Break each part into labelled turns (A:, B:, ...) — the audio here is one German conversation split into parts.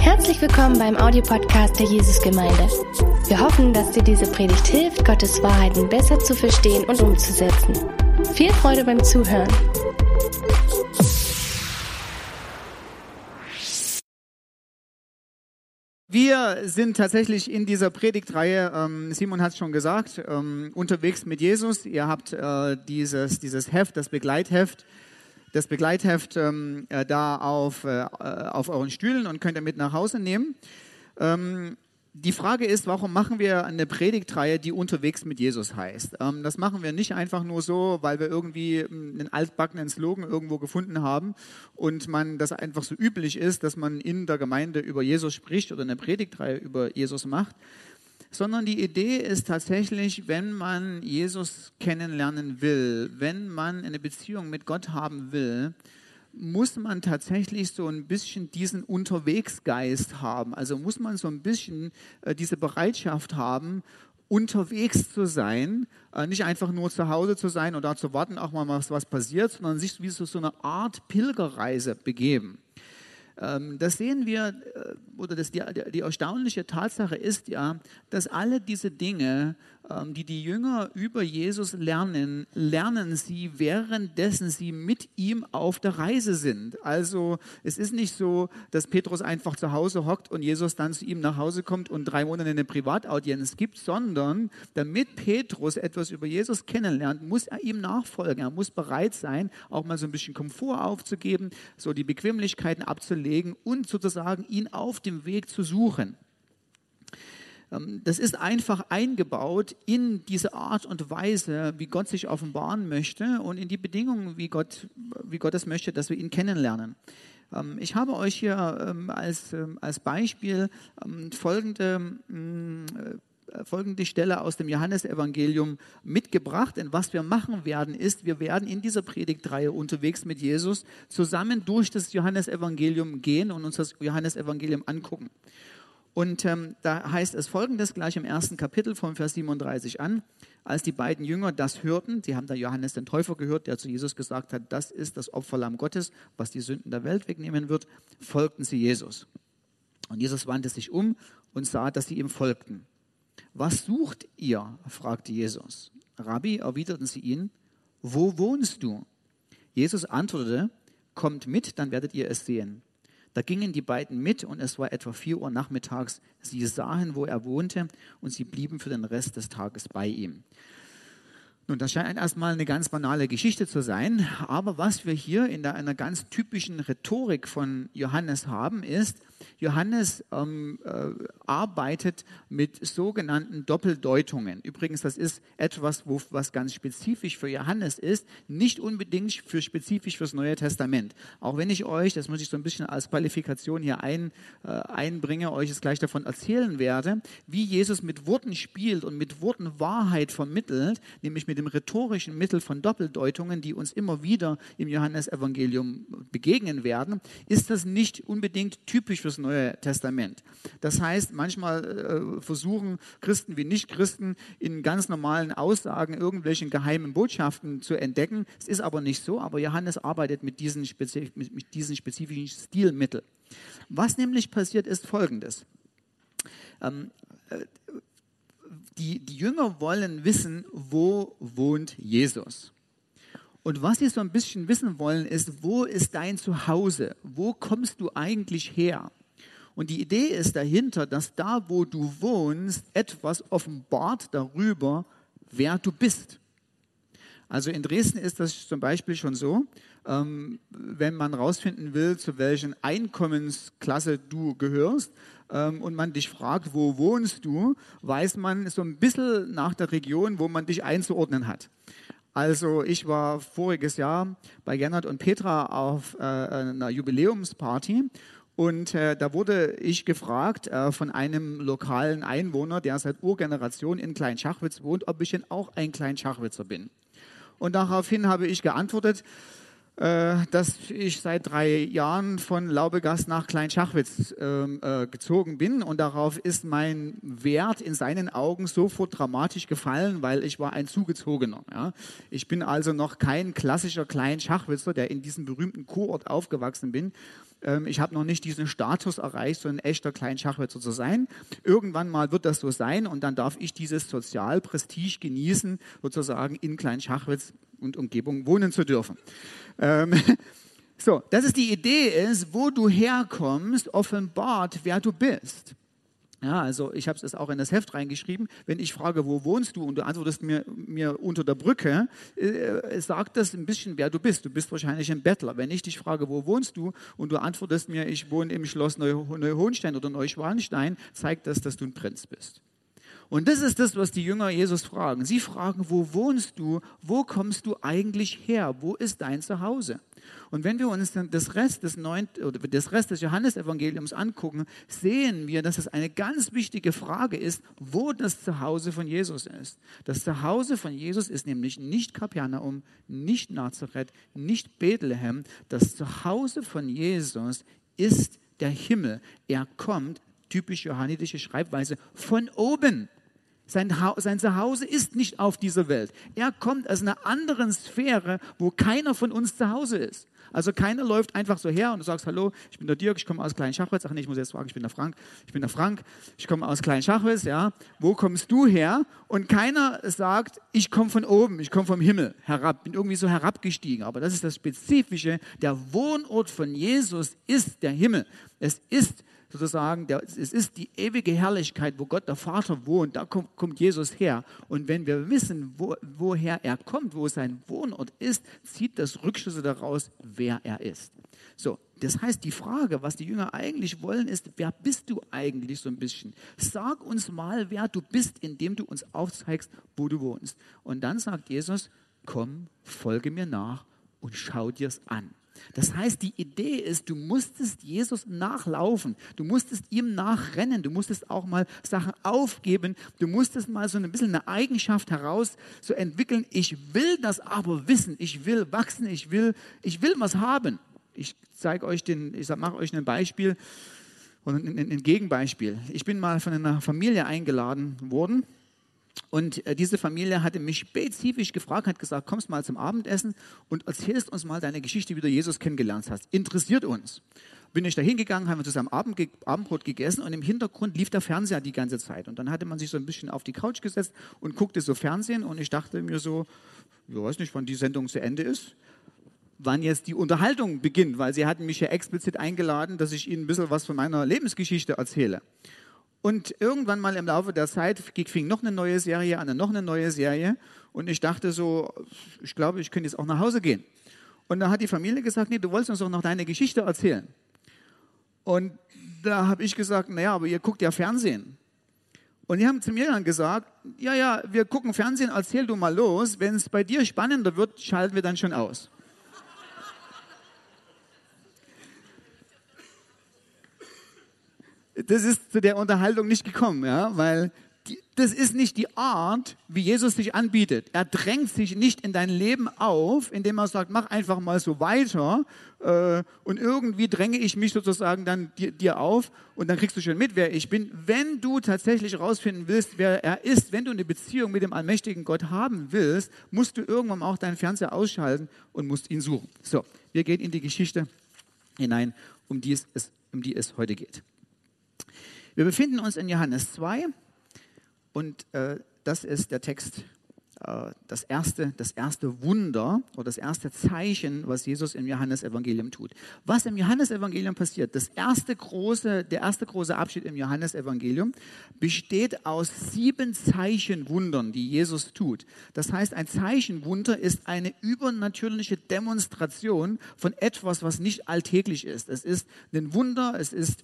A: Herzlich willkommen beim Audiopodcast der Jesusgemeinde. Wir hoffen, dass dir diese Predigt hilft, Gottes Wahrheiten besser zu verstehen und umzusetzen. Viel Freude beim Zuhören.
B: Wir sind tatsächlich in dieser Predigtreihe, ähm, Simon hat es schon gesagt, ähm, unterwegs mit Jesus. Ihr habt äh, dieses, dieses Heft, das Begleitheft, das Begleitheft ähm, äh, da auf, äh, auf euren Stühlen und könnt ihr mit nach Hause nehmen. Ähm, die Frage ist, warum machen wir eine Predigtreihe, die unterwegs mit Jesus heißt? Ähm, das machen wir nicht einfach nur so, weil wir irgendwie einen altbackenen Slogan irgendwo gefunden haben und man das einfach so üblich ist, dass man in der Gemeinde über Jesus spricht oder eine Predigtreihe über Jesus macht, sondern die Idee ist tatsächlich, wenn man Jesus kennenlernen will, wenn man eine Beziehung mit Gott haben will, muss man tatsächlich so ein bisschen diesen Unterwegsgeist haben. Also muss man so ein bisschen äh, diese Bereitschaft haben, unterwegs zu sein, äh, nicht einfach nur zu Hause zu sein und da zu warten, auch mal was, passiert, sondern sich wie so eine Art Pilgerreise begeben. Ähm, das sehen wir, äh, oder das, die, die erstaunliche Tatsache ist ja, dass alle diese Dinge, die die Jünger über Jesus lernen, lernen sie währenddessen sie mit ihm auf der Reise sind. Also es ist nicht so, dass Petrus einfach zu Hause hockt und Jesus dann zu ihm nach Hause kommt und drei Monate eine Privataudienz gibt, sondern damit Petrus etwas über Jesus kennenlernt, muss er ihm nachfolgen. Er muss bereit sein, auch mal so ein bisschen Komfort aufzugeben, so die Bequemlichkeiten abzulegen und sozusagen ihn auf dem Weg zu suchen. Ähm, das ist einfach eingebaut in diese Art und Weise, wie Gott sich offenbaren möchte und in die Bedingungen, wie Gott, wie Gott es möchte, dass wir ihn kennenlernen. Ähm, ich habe euch hier ähm, als, als Beispiel folgende, mm, äh, folgende Stelle aus dem Johannesevangelium mitgebracht. Denn was wir machen werden, ist, wir werden in dieser Predigtreihe unterwegs mit Jesus zusammen durch das Johannesevangelium gehen und uns das Johannesevangelium angucken. Und ähm, da heißt es folgendes gleich im ersten Kapitel von Vers 37 an. Als die beiden Jünger das hörten, sie haben da Johannes den Täufer gehört, der zu Jesus gesagt hat, das ist das Opferlamm Gottes, was die Sünden der Welt wegnehmen wird, folgten sie Jesus. Und Jesus wandte sich um und sah, dass sie ihm folgten. Was sucht ihr? fragte Jesus. Rabbi, erwiderten sie ihn, wo wohnst du? Jesus antwortete, kommt mit, dann werdet ihr es sehen. Da gingen die beiden mit und es war etwa vier Uhr nachmittags. Sie sahen, wo er wohnte und sie blieben für den Rest des Tages bei ihm. Nun, das scheint erstmal eine ganz banale Geschichte zu sein, aber was wir hier in einer ganz typischen Rhetorik von Johannes haben, ist, Johannes ähm, äh, arbeitet mit sogenannten Doppeldeutungen. Übrigens, das ist etwas, wo, was ganz spezifisch für Johannes ist, nicht unbedingt für spezifisch fürs Neue Testament. Auch wenn ich euch, das muss ich so ein bisschen als Qualifikation hier ein, äh, einbringe, euch es gleich davon erzählen werde, wie Jesus mit Worten spielt und mit Worten Wahrheit vermittelt, nämlich mit dem rhetorischen Mittel von Doppeldeutungen, die uns immer wieder im Johannesevangelium begegnen werden, ist das nicht unbedingt typisch für fürs Neue Testament. Das heißt, manchmal äh, versuchen Christen wie Nichtchristen in ganz normalen Aussagen irgendwelche geheimen Botschaften zu entdecken. Es ist aber nicht so, aber Johannes arbeitet mit diesen, spezif mit diesen spezifischen Stilmitteln. Was nämlich passiert, ist Folgendes. Ähm, äh, die, die Jünger wollen wissen, wo wohnt Jesus. Und was sie so ein bisschen wissen wollen, ist, wo ist dein Zuhause? Wo kommst du eigentlich her? Und die Idee ist dahinter, dass da, wo du wohnst, etwas offenbart darüber, wer du bist. Also in Dresden ist das zum Beispiel schon so, ähm, wenn man herausfinden will, zu welchen Einkommensklasse du gehörst ähm, und man dich fragt, wo wohnst du, weiß man so ein bisschen nach der Region, wo man dich einzuordnen hat. Also ich war voriges Jahr bei Gernot und Petra auf äh, einer Jubiläumsparty und äh, da wurde ich gefragt äh, von einem lokalen Einwohner, der seit Urgeneration in Kleinschachwitz wohnt, ob ich denn auch ein Kleinschachwitzer bin. Und daraufhin habe ich geantwortet, dass ich seit drei Jahren von Laubegast nach Kleinschachwitz ähm, äh, gezogen bin und darauf ist mein Wert in seinen Augen sofort dramatisch gefallen, weil ich war ein Zugezogener. Ja. Ich bin also noch kein klassischer Kleinschachwitzer, der in diesem berühmten Kurort aufgewachsen bin. Ähm, ich habe noch nicht diesen Status erreicht, so ein echter Kleinschachwitzer zu sein. Irgendwann mal wird das so sein und dann darf ich dieses Sozialprestige genießen, sozusagen in Kleinschachwitz und Umgebung wohnen zu dürfen. Ähm, so, das ist die Idee ist, wo du herkommst, offenbart, wer du bist. Ja, also ich habe es auch in das Heft reingeschrieben. Wenn ich frage, wo wohnst du und du antwortest mir, mir unter der Brücke, äh, sagt das ein bisschen, wer du bist. Du bist wahrscheinlich ein Bettler. Wenn ich dich frage, wo wohnst du und du antwortest mir, ich wohne im Schloss Neuhohenstein oder Neuschwanstein, zeigt das, dass du ein Prinz bist. Und das ist das, was die Jünger Jesus fragen. Sie fragen, wo wohnst du? Wo kommst du eigentlich her? Wo ist dein Zuhause? Und wenn wir uns dann das Rest des, oder das Rest des Johannesevangeliums angucken, sehen wir, dass es eine ganz wichtige Frage ist, wo das Zuhause von Jesus ist. Das Zuhause von Jesus ist nämlich nicht Kapernaum, nicht Nazareth, nicht Bethlehem. Das Zuhause von Jesus ist der Himmel. Er kommt, typisch johannitische Schreibweise, von oben. Sein, sein Zuhause ist nicht auf dieser Welt. Er kommt aus einer anderen Sphäre, wo keiner von uns zu Hause ist. Also keiner läuft einfach so her und du sagst, hallo, ich bin der Dirk, ich komme aus Kleinschachwitz. Ach nee, ich muss jetzt fragen, ich bin der Frank. Ich bin der Frank, ich komme aus Kleinschachwitz, ja. Wo kommst du her? Und keiner sagt, ich komme von oben, ich komme vom Himmel herab, bin irgendwie so herabgestiegen. Aber das ist das Spezifische. Der Wohnort von Jesus ist der Himmel. Es ist sozusagen, der, es ist die ewige Herrlichkeit, wo Gott der Vater wohnt, da kommt, kommt Jesus her. Und wenn wir wissen, wo, woher er kommt, wo sein Wohnort ist, zieht das Rückschlüsse daraus, wer er ist. So, das heißt, die Frage, was die Jünger eigentlich wollen, ist, wer bist du eigentlich so ein bisschen? Sag uns mal, wer du bist, indem du uns aufzeigst, wo du wohnst. Und dann sagt Jesus, komm, folge mir nach und schau dir's an. Das heißt, die Idee ist, du musstest Jesus nachlaufen, du musstest ihm nachrennen, du musstest auch mal Sachen aufgeben, du musstest mal so ein bisschen eine Eigenschaft heraus so entwickeln. Ich will das aber wissen, ich will wachsen, ich will, ich will was haben. Ich zeige euch den, ich mache euch ein Beispiel und ein, ein Gegenbeispiel. Ich bin mal von einer Familie eingeladen worden und äh, diese Familie hatte mich spezifisch gefragt, hat gesagt, kommst mal zum Abendessen und erzählst uns mal deine Geschichte, wie du Jesus kennengelernt hast. Interessiert uns. Bin ich da hingegangen, haben wir zusammen Abend, Abendbrot gegessen und im Hintergrund lief der Fernseher die ganze Zeit. Und dann hatte man sich so ein bisschen auf die Couch gesetzt und guckte so Fernsehen und ich dachte mir so, ich weiß nicht, wann die Sendung zu Ende ist wann jetzt die Unterhaltung beginnt, weil sie hatten mich ja explizit eingeladen, dass ich ihnen ein bisschen was von meiner Lebensgeschichte erzähle. Und irgendwann mal im Laufe der Zeit fing noch eine neue Serie an, noch eine neue Serie. Und ich dachte so, ich glaube, ich könnte jetzt auch nach Hause gehen. Und da hat die Familie gesagt, nee, du wolltest uns doch noch deine Geschichte erzählen. Und da habe ich gesagt, naja, aber ihr guckt ja Fernsehen. Und die haben zu mir dann gesagt, ja, ja, wir gucken Fernsehen, erzähl du mal los. Wenn es bei dir spannender wird, schalten wir dann schon aus. Das ist zu der Unterhaltung nicht gekommen, ja, weil die, das ist nicht die Art, wie Jesus sich anbietet. Er drängt sich nicht in dein Leben auf, indem er sagt, mach einfach mal so weiter äh, und irgendwie dränge ich mich sozusagen dann dir, dir auf und dann kriegst du schon mit, wer ich bin. Wenn du tatsächlich herausfinden willst, wer er ist, wenn du eine Beziehung mit dem allmächtigen Gott haben willst, musst du irgendwann auch deinen Fernseher ausschalten und musst ihn suchen. So, wir gehen in die Geschichte hinein, um die es, um die es heute geht. Wir befinden uns in Johannes 2 und äh, das ist der Text, äh, das, erste, das erste Wunder oder das erste Zeichen, was Jesus im Johannesevangelium tut. Was im Johannesevangelium passiert, das erste große, der erste große Abschnitt im Johannesevangelium besteht aus sieben Zeichenwundern, die Jesus tut. Das heißt, ein Zeichenwunder ist eine übernatürliche Demonstration von etwas, was nicht alltäglich ist. Es ist ein Wunder, es ist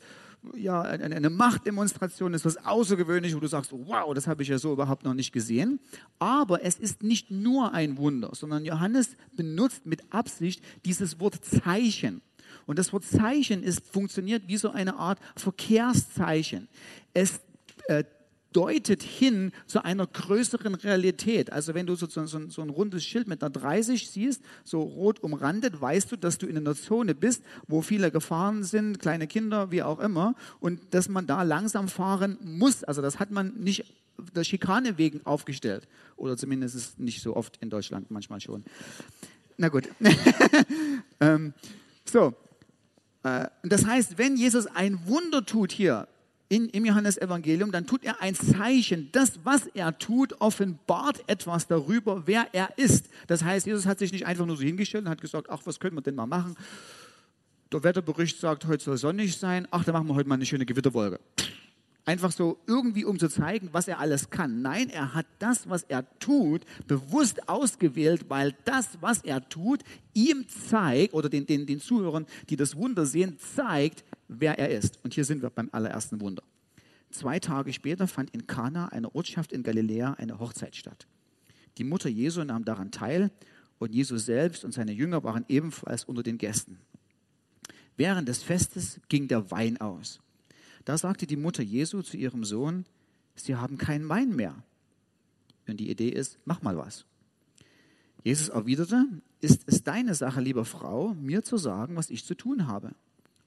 B: ja, eine, Machtdemonstration, ist was Außergewöhnliches, wo du sagst, wow, das habe ich ja so überhaupt noch nicht gesehen. Aber es ist nicht nur ein Wunder, sondern Johannes benutzt mit Absicht dieses Wort Zeichen. Und das Wort Zeichen ist, funktioniert wie so eine Art Verkehrszeichen. Es äh, deutet hin zu einer größeren Realität. Also wenn du so, so, so, ein rundes Schild mit einer 30 siehst, so rot umrandet, weißt du, dass du in einer Zone bist, wo viele Gefahren sind, kleine Kinder, wie auch immer, und dass man da langsam fahren muss. Also das hat man nicht der Schikane wegen aufgestellt. Oder zumindest ist nicht so oft in Deutschland, manchmal schon. Na gut. ähm, so. Äh, das heißt, wenn Jesus ein Wunder tut hier, in, im Johannesevangelium, dann tut er ein Zeichen. Das, was er tut, offenbart etwas darüber, wer er ist. Das heißt, Jesus hat sich nicht einfach nur so hingestellt und hat gesagt, ach, was können wir denn mal machen? Der Wetterbericht sagt, heute soll sonnig sein. Ach, dann machen wir heute mal eine schöne Gewitterwolke. Einfach so irgendwie, um zu zeigen, was er alles kann. Nein, er hat das, was er tut, bewusst ausgewählt, weil das, was er tut, ihm zeigt, oder den, den, den Zuhörern, die das Wunder sehen, zeigt, wer er ist. Und hier sind wir beim allerersten Wunder. Zwei Tage später fand in Kana, einer Ortschaft in Galiläa, eine Hochzeit statt. Die Mutter Jesu nahm daran teil und Jesus selbst und seine Jünger waren ebenfalls unter den Gästen. Während des Festes ging der Wein aus. Da sagte die Mutter Jesu zu ihrem Sohn, sie haben keinen Wein mehr. Und die Idee ist, mach mal was. Jesus erwiderte, ist es deine Sache, liebe Frau, mir zu sagen, was ich zu tun habe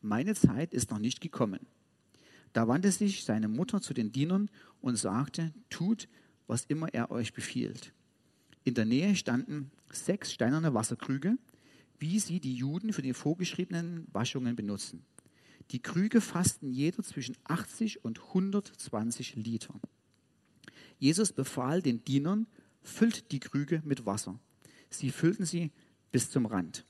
B: meine Zeit ist noch nicht gekommen. Da wandte sich seine Mutter zu den Dienern und sagte, tut, was immer er euch befiehlt. In der Nähe standen sechs steinerne Wasserkrüge, wie sie die Juden für die vorgeschriebenen Waschungen benutzen. Die Krüge fassten jeder zwischen 80 und 120 Liter. Jesus befahl den Dienern, füllt die Krüge mit Wasser. Sie füllten sie bis zum Rand.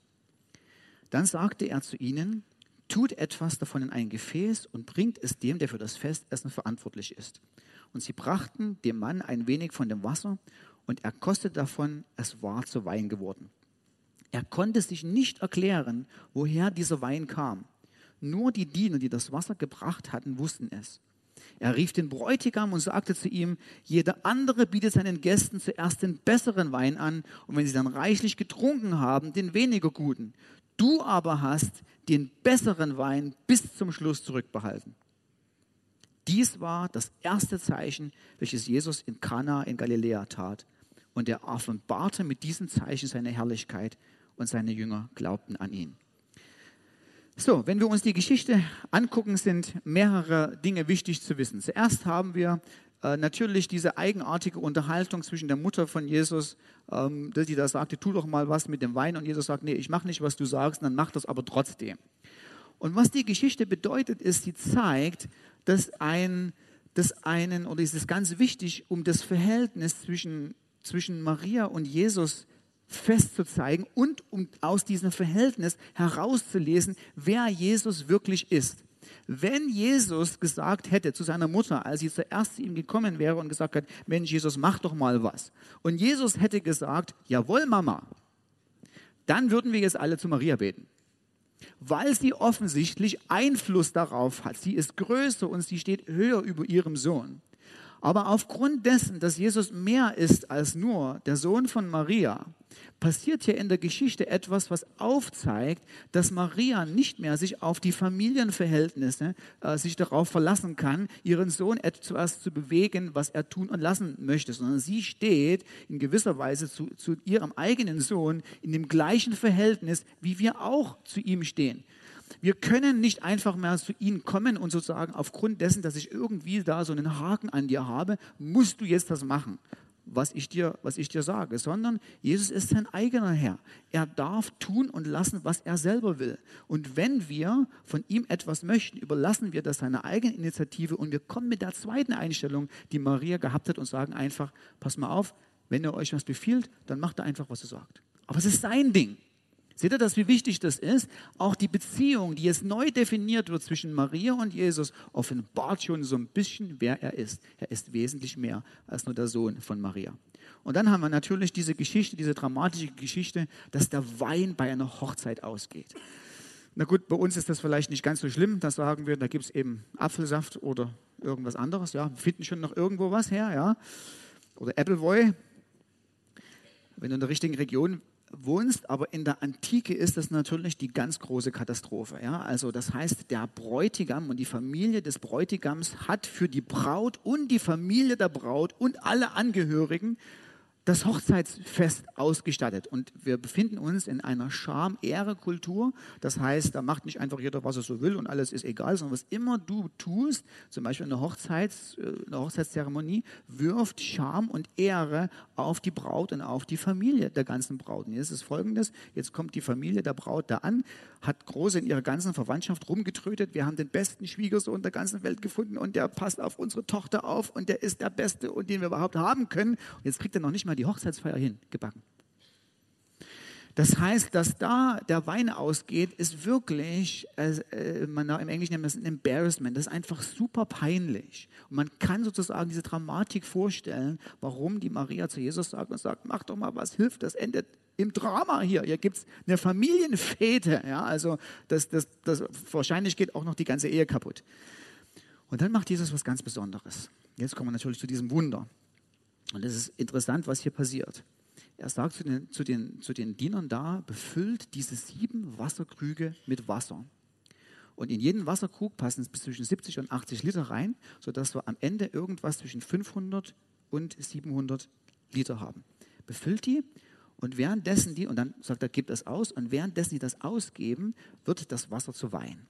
B: Dann sagte er zu ihnen, tut etwas davon in ein Gefäß und bringt es dem, der für das Festessen verantwortlich ist. Und sie brachten dem Mann ein wenig von dem Wasser und er kostete davon, es war zu Wein geworden. Er konnte sich nicht erklären, woher dieser Wein kam. Nur die Diener, die das Wasser gebracht hatten, wussten es. Er rief den Bräutigam und sagte zu ihm, jeder andere bietet seinen Gästen zuerst den besseren Wein an und wenn sie dann reichlich getrunken haben, den weniger guten. Du aber hast den besseren Wein bis zum Schluss zurückbehalten. Dies war das erste Zeichen, welches Jesus in Kana in Galiläa tat. Und er offenbarte mit diesem Zeichen seine Herrlichkeit und seine Jünger glaubten an ihn. So, wenn wir uns die Geschichte angucken, sind mehrere Dinge wichtig zu wissen. Zuerst haben wir äh, natürlich diese eigenartige Unterhaltung zwischen der Mutter von Jesus, ähm, die da sagte, tu doch mal was mit dem Wein. Und Jesus sagt, nee, ich mache nicht, was du sagst, dann mach das aber trotzdem. Und was die Geschichte bedeutet, ist, sie zeigt, dass ein, dass einen, oder ist es ganz wichtig, um das Verhältnis zwischen, zwischen Maria und Jesus festzuzeigen und um aus diesem Verhältnis herauszulesen, wer Jesus wirklich ist. Wenn Jesus gesagt hätte zu seiner Mutter, als sie zuerst zu ihm gekommen wäre und gesagt hat, Mensch, Jesus, mach doch mal was. Und Jesus hätte gesagt, jawohl, Mama, dann würden wir jetzt alle zu Maria beten. Weil sie offensichtlich Einfluss darauf hat. Sie ist größer und sie steht höher über ihrem Sohn. Aber aufgrund dessen, dass Jesus mehr ist als nur der Sohn von Maria, passiert hier in der Geschichte etwas, was aufzeigt, dass Maria nicht mehr sich auf die Familienverhältnisse, äh, sich darauf verlassen kann, ihren Sohn etwas zu bewegen, was er tun und lassen möchte, sondern sie steht in gewisser Weise zu, zu ihrem eigenen Sohn in dem gleichen Verhältnis, wie wir auch zu ihm stehen. Wir können nicht einfach mehr zu ihnen kommen und sozusagen aufgrund dessen, dass ich irgendwie da so einen Haken an dir habe, musst du jetzt das machen, was ich dir, was ich dir sage, sondern Jesus ist sein eigener Herr. Er darf tun und lassen, was er selber will. Und wenn wir von ihm etwas möchten, überlassen wir das seiner eigenen Initiative und wir kommen mit der zweiten Einstellung, die Maria gehabt hat und sagen einfach, pass mal auf, wenn er euch was befiehlt, dann macht er einfach, was er sagt. Aber es ist sein Ding. Seht ihr das, wie wichtig das ist? Auch die Beziehung, die jetzt neu definiert wird zwischen Maria und Jesus, offenbart schon so ein bisschen, wer er ist. Er ist wesentlich mehr als nur der Sohn von Maria. Und dann haben wir natürlich diese Geschichte, diese dramatische Geschichte, dass der Wein bei einer Hochzeit ausgeht. Na gut, bei uns ist das vielleicht nicht ganz so schlimm. Da sagen wir, da gibt es eben Apfelsaft oder irgendwas anderes. Ja, wir finden schon noch irgendwo was her, ja. Oder Appleboy. Wenn du in der richtigen Region wohnst, aber in der Antike ist das natürlich die ganz große Katastrophe. Ja? Also das heißt, der Bräutigam und die Familie des Bräutigams hat für die Braut und die Familie der Braut und alle Angehörigen das Hochzeitsfest ausgestattet. Und wir befinden uns in einer Scham-Ehre-Kultur. Das heißt, da macht nicht einfach jeder, was er so will und alles ist egal, sondern was immer du tust, zum Beispiel in der, Hochzeits, äh, in der Hochzeitszeremonie, wirft Scham und Ehre auf die Braut und auf die Familie der ganzen Braut. Und jetzt ist folgendes, jetzt kommt die Familie der Braut da an, hat groß in ihrer ganzen Verwandtschaft rumgetrötet, wir haben den besten Schwiegersohn der ganzen Welt gefunden und der passt auf unsere Tochter auf und der ist der Beste und den wir überhaupt haben können. Und jetzt kriegt er noch nicht mal die Hochzeitsfeier hingebacken. Das heißt, dass da der Wein ausgeht, ist wirklich, äh, man im Englischen nennt das ein Embarrassment, das ist einfach super peinlich. Und man kann sozusagen diese Dramatik vorstellen, warum die Maria zu Jesus sagt und sagt, mach doch mal was, hilft, das endet im Drama hier. Hier gibt es eine Familienfete, ja, also das, das, das, wahrscheinlich geht auch noch die ganze Ehe kaputt. Und dann macht Jesus was ganz Besonderes. Jetzt kommen wir natürlich zu diesem Wunder. Und es ist interessant, was hier passiert. Er sagt zu den, zu, den, zu den Dienern da, befüllt diese sieben Wasserkrüge mit Wasser. Und in jeden Wasserkrug passen es bis zwischen 70 und 80 Liter rein, sodass wir am Ende irgendwas zwischen 500 und 700 Liter haben. Befüllt die und währenddessen die, und dann sagt er, gibt es aus, und währenddessen die das ausgeben, wird das Wasser zu Wein.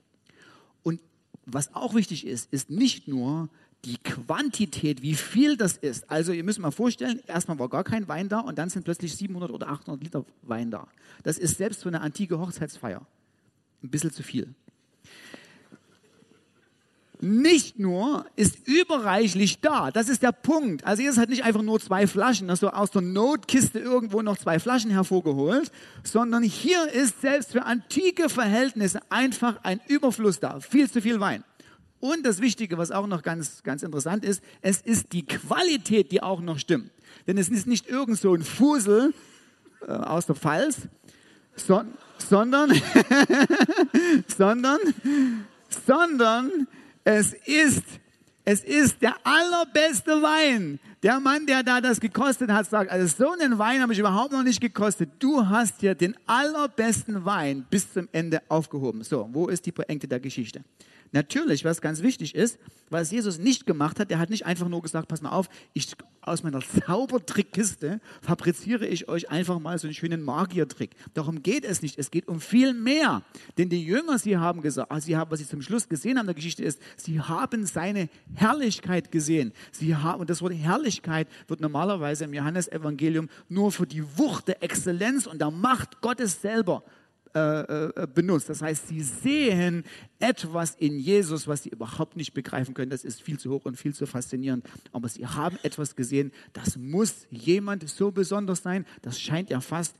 B: Und was auch wichtig ist, ist nicht nur die Quantität, wie viel das ist. Also ihr müsst mal vorstellen, erstmal war gar kein Wein da und dann sind plötzlich 700 oder 800 Liter Wein da. Das ist selbst für eine antike Hochzeitsfeier ein bisschen zu viel. Nicht nur ist überreichlich da, das ist der Punkt. Also Jesus hat nicht einfach nur zwei Flaschen, also aus der Notkiste irgendwo noch zwei Flaschen hervorgeholt, sondern hier ist selbst für antike Verhältnisse einfach ein Überfluss da, viel zu viel Wein. Und das Wichtige, was auch noch ganz, ganz interessant ist, es ist die Qualität, die auch noch stimmt. Denn es ist nicht irgend so ein Fusel äh, aus der Pfalz, so, sondern, sondern, sondern es ist, es ist der allerbeste Wein. Der Mann, der da das gekostet hat, sagt, also so einen Wein habe ich überhaupt noch nicht gekostet. Du hast hier den allerbesten Wein bis zum Ende aufgehoben. So, wo ist die Pointe der Geschichte? Natürlich, was ganz wichtig ist, was Jesus nicht gemacht hat, der hat nicht einfach nur gesagt, pass mal auf, ich aus meiner Zaubertrickkiste fabriziere ich euch einfach mal so einen schönen Magiertrick. Darum geht es nicht, es geht um viel mehr. Denn die Jünger, sie haben gesagt, sie haben, was sie zum Schluss gesehen haben in der Geschichte ist, sie haben seine Herrlichkeit gesehen. Sie haben, und das Wort Herrlichkeit wird normalerweise im Johannesevangelium nur für die Wucht der Exzellenz und der Macht Gottes selber äh, äh, benutzt. Das heißt, sie sehen etwas in Jesus, was sie überhaupt nicht begreifen können. Das ist viel zu hoch und viel zu faszinierend. Aber sie haben etwas gesehen, das muss jemand so besonders sein. Das scheint ja fast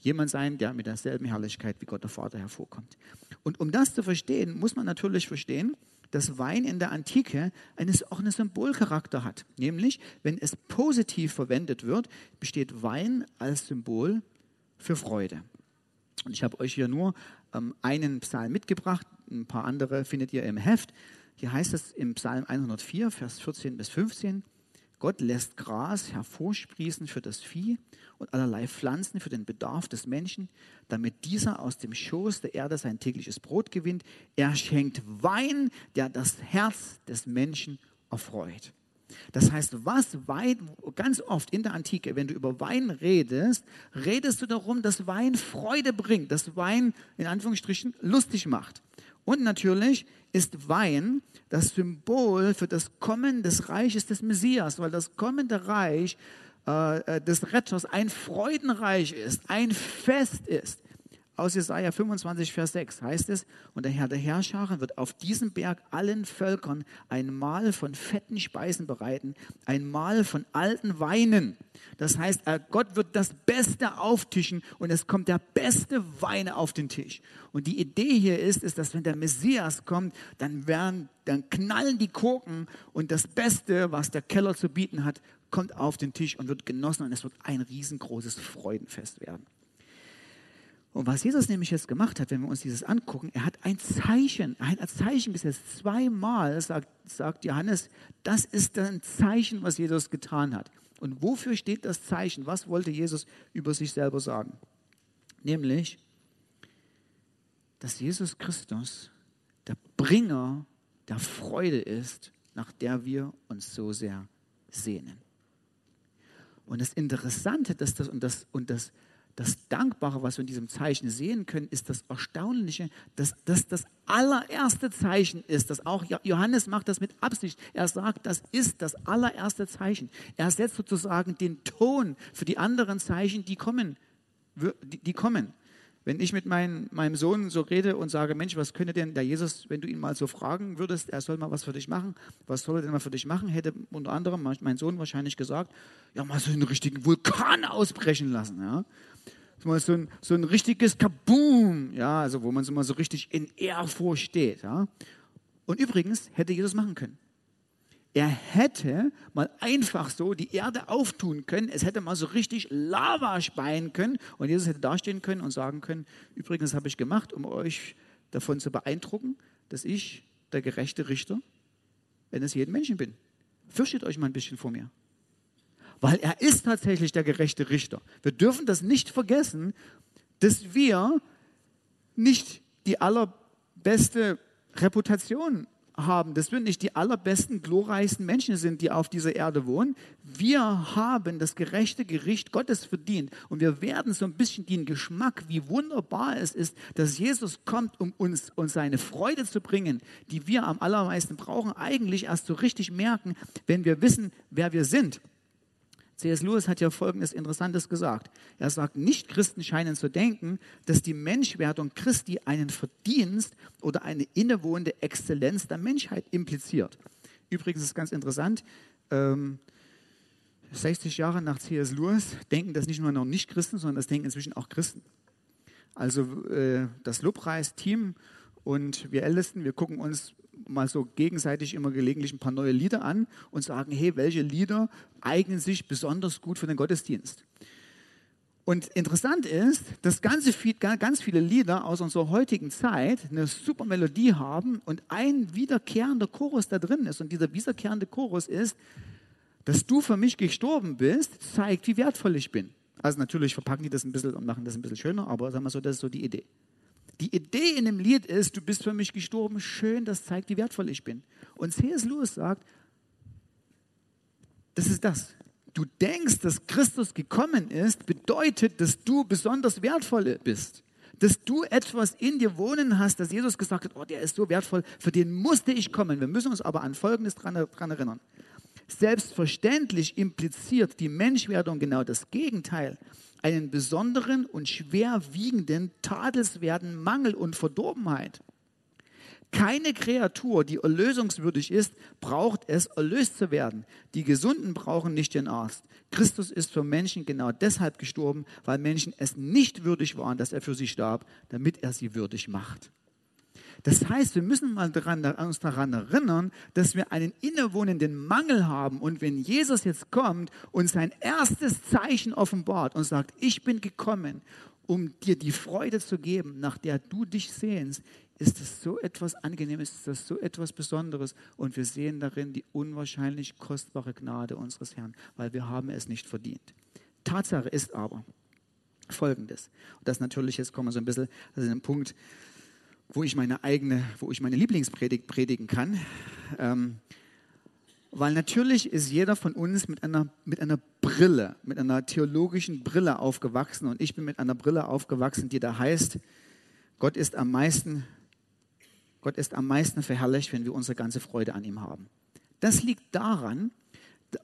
B: jemand sein, der mit derselben Herrlichkeit wie Gott der Vater hervorkommt. Und um das zu verstehen, muss man natürlich verstehen, dass Wein in der Antike eines, auch einen Symbolcharakter hat. Nämlich, wenn es positiv verwendet wird, besteht Wein als Symbol für Freude. Und ich habe euch hier nur ähm, einen Psalm mitgebracht, ein paar andere findet ihr im Heft. Hier heißt es im Psalm 104, Vers 14 bis 15, Gott lässt Gras hervorsprießen für das Vieh und allerlei Pflanzen für den Bedarf des Menschen, damit dieser aus dem Schoß der Erde sein tägliches Brot gewinnt. Er schenkt Wein, der das Herz des Menschen erfreut. Das heißt, was Wein, ganz oft in der Antike, wenn du über Wein redest, redest du darum, dass Wein Freude bringt, dass Wein in Anführungsstrichen lustig macht. Und natürlich ist Wein das Symbol für das Kommen des Reiches des Messias, weil das kommende Reich äh, äh des Retters ein Freudenreich ist, ein Fest ist aus Jesaja 25, Vers 6 heißt es, und der Herr der Herrscher wird auf diesem Berg allen Völkern ein Mahl von fetten Speisen bereiten, ein Mahl von alten Weinen. Das heißt, Gott wird das Beste auftischen und es kommt der beste Wein auf den Tisch. Und die Idee hier ist, ist, dass wenn der Messias kommt, dann werden, dann knallen die Korken und das Beste, was der Keller zu bieten hat, kommt auf den Tisch und wird genossen und es wird ein riesengroßes Freudenfest werden. Und was Jesus nämlich jetzt gemacht hat, wenn wir uns dieses angucken, er hat ein Zeichen, ein Zeichen gesetzt. Zweimal sagt, sagt Johannes, das ist ein Zeichen, was Jesus getan hat. Und wofür steht das Zeichen? Was wollte Jesus über sich selber sagen? Nämlich, dass Jesus Christus der Bringer der Freude ist, nach der wir uns so sehr sehnen. Und das Interessante dass das, und, das, und das, das Dankbare, was wir in diesem Zeichen sehen können, ist das Erstaunliche, dass das das allererste Zeichen ist. Dass auch Johannes macht das mit Absicht. Er sagt, das ist das allererste Zeichen. Er setzt sozusagen den Ton für die anderen Zeichen, die kommen. Die kommen. Wenn ich mit mein, meinem Sohn so rede und sage, Mensch, was könnte denn der Jesus, wenn du ihn mal so fragen würdest, er soll mal was für dich machen, was soll er denn mal für dich machen, hätte unter anderem mein Sohn wahrscheinlich gesagt, ja, mal so einen richtigen Vulkan ausbrechen lassen. Ja. Mal so ein, so ein richtiges Kaboom, ja, also wo man so mal so richtig in Ehrfurcht steht. Ja. Und übrigens hätte Jesus machen können. Er hätte mal einfach so die Erde auftun können. Es hätte mal so richtig Lava speien können. Und Jesus hätte dastehen können und sagen können, übrigens habe ich gemacht, um euch davon zu beeindrucken, dass ich der gerechte Richter eines jeden Menschen bin. Fürchtet euch mal ein bisschen vor mir. Weil er ist tatsächlich der gerechte Richter. Wir dürfen das nicht vergessen, dass wir nicht die allerbeste Reputation haben, dass wir nicht die allerbesten, glorreichsten Menschen sind, die auf dieser Erde wohnen. Wir haben das gerechte Gericht Gottes verdient und wir werden so ein bisschen den Geschmack, wie wunderbar es ist, dass Jesus kommt, um uns, uns seine Freude zu bringen, die wir am allermeisten brauchen, eigentlich erst so richtig merken, wenn wir wissen, wer wir sind. C.S. Lewis hat ja Folgendes Interessantes gesagt. Er sagt, Nicht-Christen scheinen zu denken, dass die Menschwerdung Christi einen Verdienst oder eine innewohnende Exzellenz der Menschheit impliziert. Übrigens ist ganz interessant, ähm, 60 Jahre nach C.S. Lewis denken das nicht nur noch Nicht-Christen, sondern das denken inzwischen auch Christen. Also äh, das Lobpreisteam und wir Ältesten, wir gucken uns mal so gegenseitig immer gelegentlich ein paar neue Lieder an und sagen, hey, welche Lieder eignen sich besonders gut für den Gottesdienst? Und interessant ist, dass ganz, ganz viele Lieder aus unserer heutigen Zeit eine super Melodie haben und ein wiederkehrender Chorus da drin ist. Und dieser wiederkehrende Chorus ist, dass du für mich gestorben bist, zeigt, wie wertvoll ich bin. Also natürlich verpacken die das ein bisschen und machen das ein bisschen schöner, aber sagen wir so, das ist so die Idee. Die Idee in dem Lied ist, du bist für mich gestorben, schön, das zeigt, wie wertvoll ich bin. Und C.S. Lewis sagt, das ist das. Du denkst, dass Christus gekommen ist, bedeutet, dass du besonders wertvoll bist. Dass du etwas in dir wohnen hast, dass Jesus gesagt hat, oh, der ist so wertvoll, für den musste ich kommen. Wir müssen uns aber an Folgendes dran, dran erinnern. Selbstverständlich impliziert die Menschwerdung genau das Gegenteil einen besonderen und schwerwiegenden, tadelswerten Mangel und Verdorbenheit. Keine Kreatur, die erlösungswürdig ist, braucht es, erlöst zu werden. Die Gesunden brauchen nicht den Arzt. Christus ist für Menschen genau deshalb gestorben, weil Menschen es nicht würdig waren, dass er für sie starb, damit er sie würdig macht. Das heißt, wir müssen mal daran, uns daran erinnern, dass wir einen innewohnenden Mangel haben. Und wenn Jesus jetzt kommt und sein erstes Zeichen offenbart und sagt, ich bin gekommen, um dir die Freude zu geben, nach der du dich sehnst, ist das so etwas Angenehmes, ist das so etwas Besonderes. Und wir sehen darin die unwahrscheinlich kostbare Gnade unseres Herrn, weil wir haben es nicht verdient. Tatsache ist aber folgendes. Und das natürlich, jetzt kommen wir so ein bisschen, das ist Punkt, wo ich meine eigene, wo ich meine Lieblingspredigt predigen kann. Ähm, weil natürlich ist jeder von uns mit einer, mit einer Brille, mit einer theologischen Brille aufgewachsen und ich bin mit einer Brille aufgewachsen, die da heißt, Gott ist am meisten, Gott ist am meisten verherrlicht, wenn wir unsere ganze Freude an ihm haben. Das liegt daran,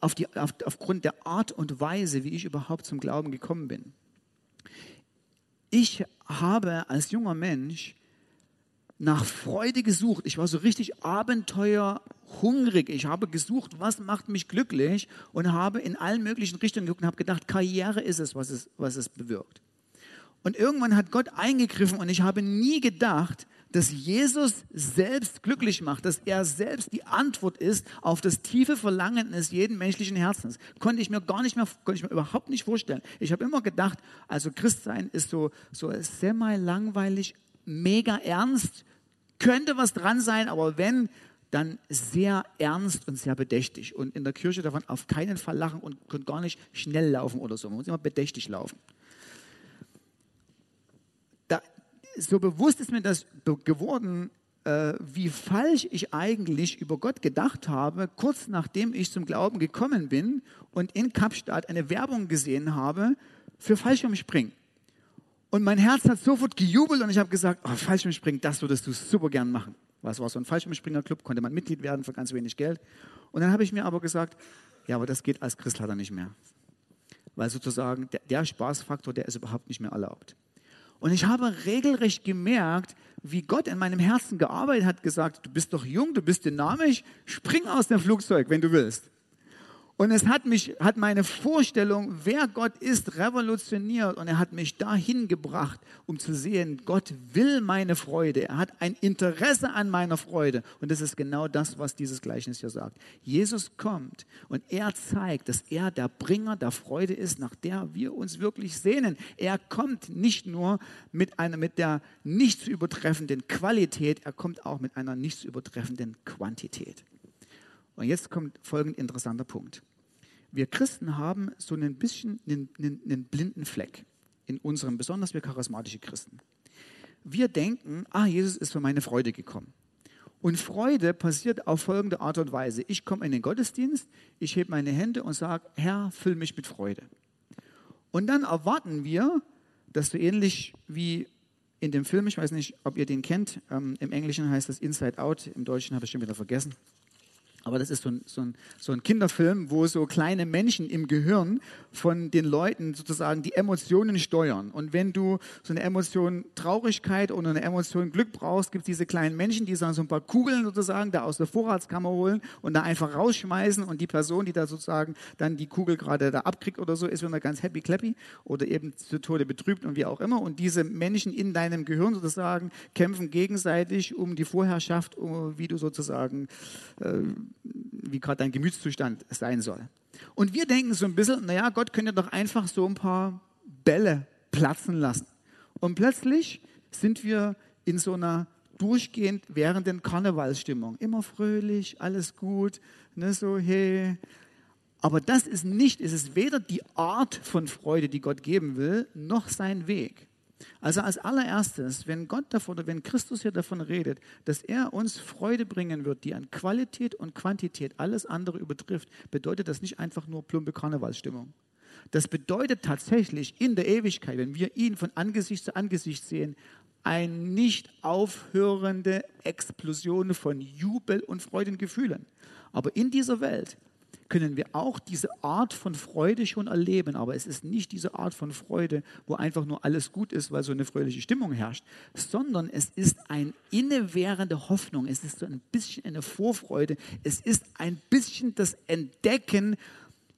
B: auf die, auf, aufgrund der Art und Weise, wie ich überhaupt zum Glauben gekommen bin. Ich habe als junger Mensch nach Freude gesucht. Ich war so richtig abenteuerhungrig. Ich habe gesucht, was macht mich glücklich und habe in allen möglichen Richtungen geguckt und habe gedacht, Karriere ist es, was es, was es bewirkt. Und irgendwann hat Gott eingegriffen und ich habe nie gedacht, dass Jesus selbst glücklich macht, dass er selbst die Antwort ist auf das tiefe Verlangen eines jeden menschlichen Herzens. Konnte ich mir gar nicht mehr, konnte ich mir überhaupt nicht vorstellen. Ich habe immer gedacht, also Christsein ist so, so semi langweilig, mega ernst, könnte was dran sein, aber wenn, dann sehr ernst und sehr bedächtig. Und in der Kirche davon auf keinen Fall lachen und gar nicht schnell laufen oder so. Man muss immer bedächtig laufen. so bewusst ist mir das geworden, äh, wie falsch ich eigentlich über Gott gedacht habe, kurz nachdem ich zum Glauben gekommen bin und in Kapstadt eine Werbung gesehen habe für Fallschirmspringen. Und mein Herz hat sofort gejubelt und ich habe gesagt, oh, Fallschirmspringen, das würdest du super gern machen. Was war so ein Fallschirmspringerclub, konnte man Mitglied werden für ganz wenig Geld. Und dann habe ich mir aber gesagt, ja, aber das geht als Christ leider nicht mehr. Weil sozusagen der, der Spaßfaktor, der ist überhaupt nicht mehr erlaubt. Und ich habe regelrecht gemerkt, wie Gott in meinem Herzen gearbeitet hat, gesagt, du bist doch jung, du bist dynamisch, spring aus dem Flugzeug, wenn du willst. Und es hat mich, hat meine Vorstellung, wer Gott ist, revolutioniert und er hat mich dahin gebracht, um zu sehen, Gott will meine Freude. Er hat ein Interesse an meiner Freude. Und das ist genau das, was dieses Gleichnis hier sagt. Jesus kommt und er zeigt, dass er der Bringer der Freude ist, nach der wir uns wirklich sehnen. Er kommt nicht nur mit einer, mit der nicht zu übertreffenden Qualität, er kommt auch mit einer nicht zu übertreffenden Quantität. Und jetzt kommt folgend interessanter Punkt. Wir Christen haben so ein bisschen einen, einen, einen blinden Fleck in unserem, besonders wir charismatische Christen. Wir denken, ah, Jesus ist für meine Freude gekommen. Und Freude passiert auf folgende Art und Weise. Ich komme in den Gottesdienst, ich hebe meine Hände und sage, Herr, füll mich mit Freude. Und dann erwarten wir, dass du ähnlich wie in dem Film, ich weiß nicht, ob ihr den kennt, ähm, im Englischen heißt das Inside Out, im Deutschen habe ich schon wieder vergessen, aber das ist so ein, so, ein, so ein, Kinderfilm, wo so kleine Menschen im Gehirn von den Leuten sozusagen die Emotionen steuern. Und wenn du so eine Emotion Traurigkeit oder eine Emotion Glück brauchst, gibt es diese kleinen Menschen, die so ein paar Kugeln sozusagen da aus der Vorratskammer holen und da einfach rausschmeißen. Und die Person, die da sozusagen dann die Kugel gerade da abkriegt oder so, ist wieder ganz happy clappy oder eben zu Tode betrübt und wie auch immer. Und diese Menschen in deinem Gehirn sozusagen kämpfen gegenseitig um die Vorherrschaft, wie du sozusagen äh, wie gerade dein Gemütszustand sein soll. Und wir denken so ein bisschen, naja, Gott könnte doch einfach so ein paar Bälle platzen lassen. Und plötzlich sind wir in so einer durchgehend währenden Karnevalsstimmung. Immer fröhlich, alles gut, ne, so hey. Aber das ist nicht, es ist weder die Art von Freude, die Gott geben will, noch sein Weg. Also als allererstes, wenn Gott davon oder wenn Christus hier davon redet, dass er uns Freude bringen wird, die an Qualität und Quantität alles andere übertrifft, bedeutet das nicht einfach nur plumpe Karnevalsstimmung. Das bedeutet tatsächlich in der Ewigkeit, wenn wir ihn von Angesicht zu Angesicht sehen, eine nicht aufhörende Explosion von Jubel und Freudengefühlen. Aber in dieser Welt können wir auch diese Art von Freude schon erleben. Aber es ist nicht diese Art von Freude, wo einfach nur alles gut ist, weil so eine fröhliche Stimmung herrscht, sondern es ist eine innewährende Hoffnung. Es ist so ein bisschen eine Vorfreude. Es ist ein bisschen das Entdecken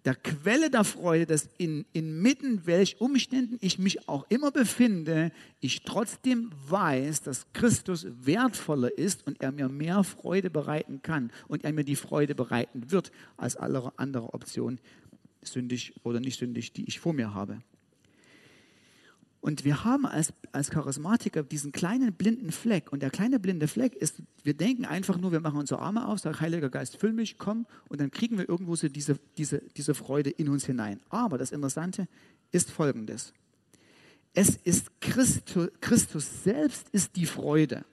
B: der Quelle der Freude, dass in, inmitten welch Umständen ich mich auch immer befinde, ich trotzdem weiß, dass Christus wertvoller ist und er mir mehr Freude bereiten kann und er mir die Freude bereiten wird als alle andere Optionen, sündig oder nicht sündig, die ich vor mir habe. Und wir haben als, als Charismatiker diesen kleinen blinden Fleck. Und der kleine blinde Fleck ist, wir denken einfach nur, wir machen unsere Arme auf, sagen, Heiliger Geist, füll mich, komm. Und dann kriegen wir irgendwo so diese, diese, diese Freude in uns hinein. Aber das Interessante ist Folgendes. Es ist Christus, Christus selbst ist die Freude,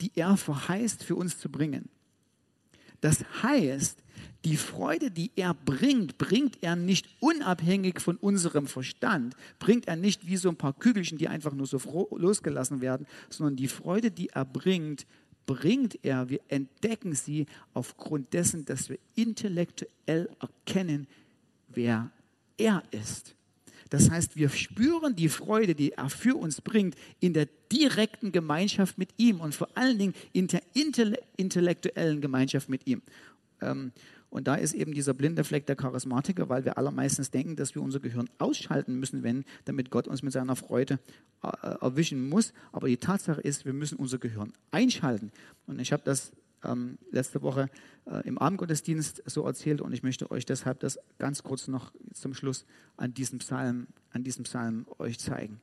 B: die er verheißt für uns zu bringen. Das heißt, die Freude, die er bringt, bringt er nicht unabhängig von unserem Verstand, bringt er nicht wie so ein paar Kügelchen, die einfach nur so losgelassen werden, sondern die Freude, die er bringt, bringt er, wir entdecken sie aufgrund dessen, dass wir intellektuell erkennen, wer er ist. Das heißt, wir spüren die Freude, die er für uns bringt, in der direkten Gemeinschaft mit ihm und vor allen Dingen in der intellektuellen Gemeinschaft mit ihm. Ähm, und da ist eben dieser blinde Fleck der Charismatiker, weil wir allermeistens denken, dass wir unser Gehirn ausschalten müssen, wenn, damit Gott uns mit seiner Freude äh, erwischen muss. Aber die Tatsache ist, wir müssen unser Gehirn einschalten. Und ich habe das ähm, letzte Woche äh, im Abendgottesdienst so erzählt und ich möchte euch deshalb das ganz kurz noch zum Schluss an diesem Psalm, an diesem Psalm euch zeigen.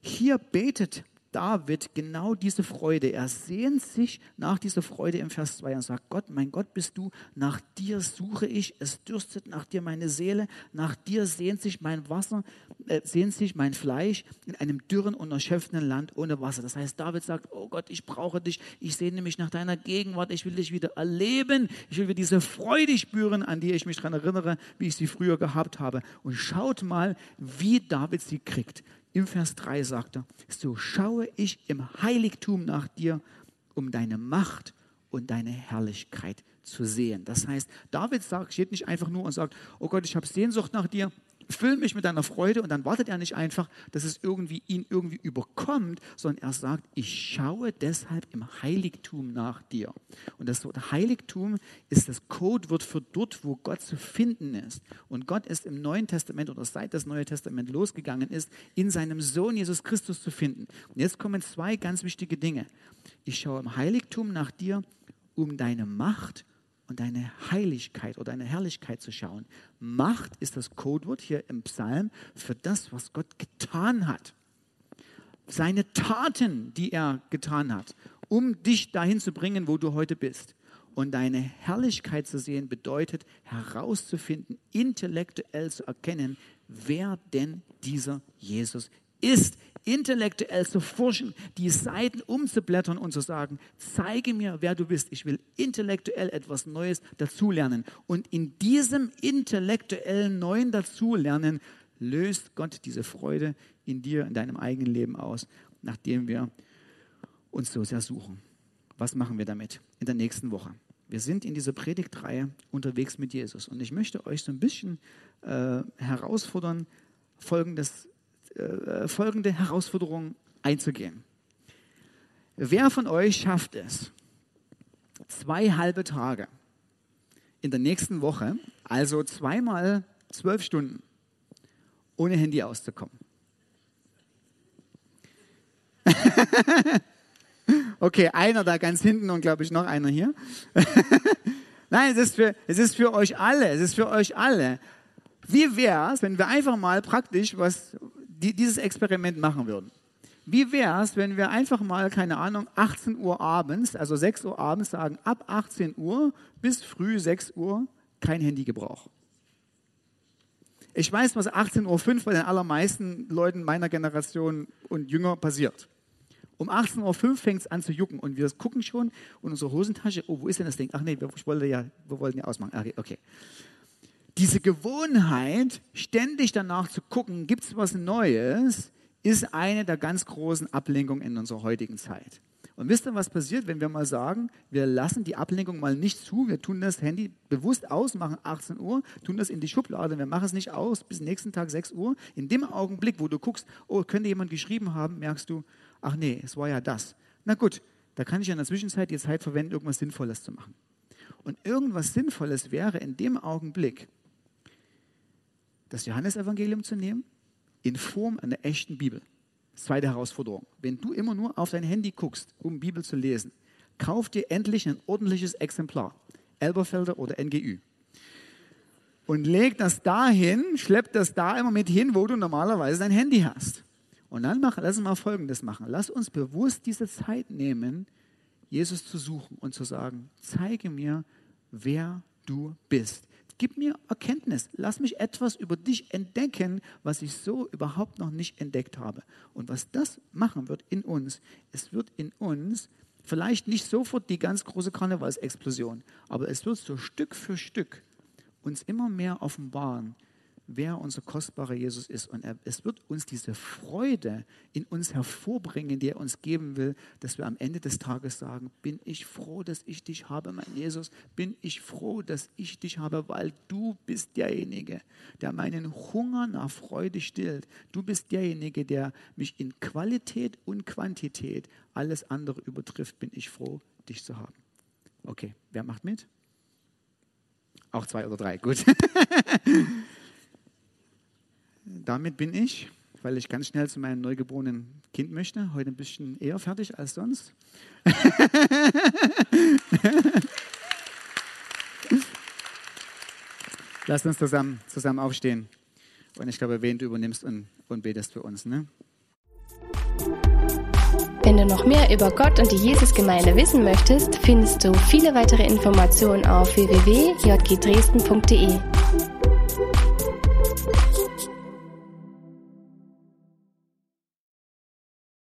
B: Hier betet David genau diese Freude. Er sehnt sich nach dieser Freude im Vers 2 und sagt, Gott, mein Gott bist du, nach dir suche ich, es dürstet nach dir meine Seele, nach dir sehnt sich mein Wasser, äh, sehnt sich mein Fleisch in einem dürren und erschöpfenden Land ohne Wasser. Das heißt, David sagt, oh Gott, ich brauche dich, ich sehne mich nach deiner Gegenwart, ich will dich wieder erleben, ich will wieder diese Freude spüren, an die ich mich daran erinnere, wie ich sie früher gehabt habe. Und schaut mal, wie David sie kriegt. Im Vers 3 sagt er, so schaue ich im Heiligtum nach dir, um deine Macht und deine Herrlichkeit zu sehen. Das heißt, David sagt, steht nicht einfach nur und sagt, oh Gott, ich habe Sehnsucht nach dir, füll mich mit deiner Freude und dann wartet er nicht einfach, dass es irgendwie ihn irgendwie überkommt, sondern er sagt, ich schaue deshalb im Heiligtum nach dir. Und das Wort Heiligtum ist das Codewort für dort, wo Gott zu finden ist. Und Gott ist im Neuen Testament oder seit das Neue Testament losgegangen ist, in seinem Sohn Jesus Christus zu finden. Und jetzt kommen zwei ganz wichtige Dinge. Ich schaue im Heiligtum nach dir, um deine Macht und deine Heiligkeit oder deine Herrlichkeit zu schauen. Macht ist das Codewort hier im Psalm für das, was Gott getan hat. Seine Taten, die er getan hat, um dich dahin zu bringen, wo du heute bist. Und deine Herrlichkeit zu sehen bedeutet herauszufinden, intellektuell zu erkennen, wer denn dieser Jesus ist intellektuell zu forschen, die Seiten umzublättern und zu sagen, zeige mir, wer du bist. Ich will intellektuell etwas Neues dazulernen. Und in diesem intellektuellen Neuen Dazulernen löst Gott diese Freude in dir, in deinem eigenen Leben aus, nachdem wir uns so sehr suchen. Was machen wir damit in der nächsten Woche? Wir sind in dieser Predigtreihe unterwegs mit Jesus und ich möchte euch so ein bisschen äh, herausfordern, folgendes äh, folgende Herausforderung einzugehen. Wer von euch schafft es, zwei halbe Tage in der nächsten Woche, also zweimal zwölf Stunden, ohne Handy auszukommen? okay, einer da ganz hinten und glaube ich noch einer hier. Nein, es ist, für, es ist für euch alle, es ist für euch alle. Wie wäre es, wenn wir einfach mal praktisch was, die dieses Experiment machen würden. Wie wäre es, wenn wir einfach mal, keine Ahnung, 18 Uhr abends, also 6 Uhr abends sagen, ab 18 Uhr bis früh 6 Uhr kein Handygebrauch. Ich weiß, was 18.05 Uhr bei den allermeisten Leuten meiner Generation und jünger passiert. Um 18.05 Uhr fängt es an zu jucken und wir gucken schon in unsere Hosentasche, oh, wo ist denn das Ding? Ach nee, ich wollte ja, wir wollten ja ausmachen. Okay, okay diese Gewohnheit, ständig danach zu gucken, gibt es was Neues, ist eine der ganz großen Ablenkungen in unserer heutigen Zeit. Und wisst ihr, was passiert, wenn wir mal sagen, wir lassen die Ablenkung mal nicht zu, wir tun das Handy bewusst aus, machen 18 Uhr, tun das in die Schublade, wir machen es nicht aus bis nächsten Tag 6 Uhr. In dem Augenblick, wo du guckst, oh, könnte jemand geschrieben haben, merkst du, ach nee, es war ja das. Na gut, da kann ich in der Zwischenzeit die Zeit verwenden, irgendwas Sinnvolles zu machen. Und irgendwas Sinnvolles wäre in dem Augenblick, das Johannesevangelium zu nehmen in Form einer echten Bibel. Zweite Herausforderung. Wenn du immer nur auf dein Handy guckst, um Bibel zu lesen, kauf dir endlich ein ordentliches Exemplar. Elberfelder oder NGÜ. Und leg das dahin, schlepp das da immer mit hin, wo du normalerweise dein Handy hast. Und dann mach, lass uns mal Folgendes machen. Lass uns bewusst diese Zeit nehmen, Jesus zu suchen und zu sagen, zeige mir, wer du bist. Gib mir Erkenntnis. Lass mich etwas über dich entdecken, was ich so überhaupt noch nicht entdeckt habe. Und was das machen wird in uns, es wird in uns vielleicht nicht sofort die ganz große Karnevalsexplosion, aber es wird so Stück für Stück uns immer mehr offenbaren, wer unser kostbarer Jesus ist. Und er, es wird uns diese Freude in uns hervorbringen, die er uns geben will, dass wir am Ende des Tages sagen, bin ich froh, dass ich dich habe, mein Jesus, bin ich froh, dass ich dich habe, weil du bist derjenige, der meinen Hunger nach Freude stillt. Du bist derjenige, der mich in Qualität und Quantität alles andere übertrifft, bin ich froh, dich zu haben. Okay, wer macht mit? Auch zwei oder drei, gut. damit bin ich, weil ich ganz schnell zu meinem neugeborenen Kind möchte, heute ein bisschen eher fertig als sonst. Lass uns zusammen, zusammen aufstehen. Und ich glaube, wen du übernimmst und, und betest für uns. Ne?
A: Wenn du noch mehr über Gott und die Jesusgemeinde wissen möchtest, findest du viele weitere Informationen auf www.jgdresden.de.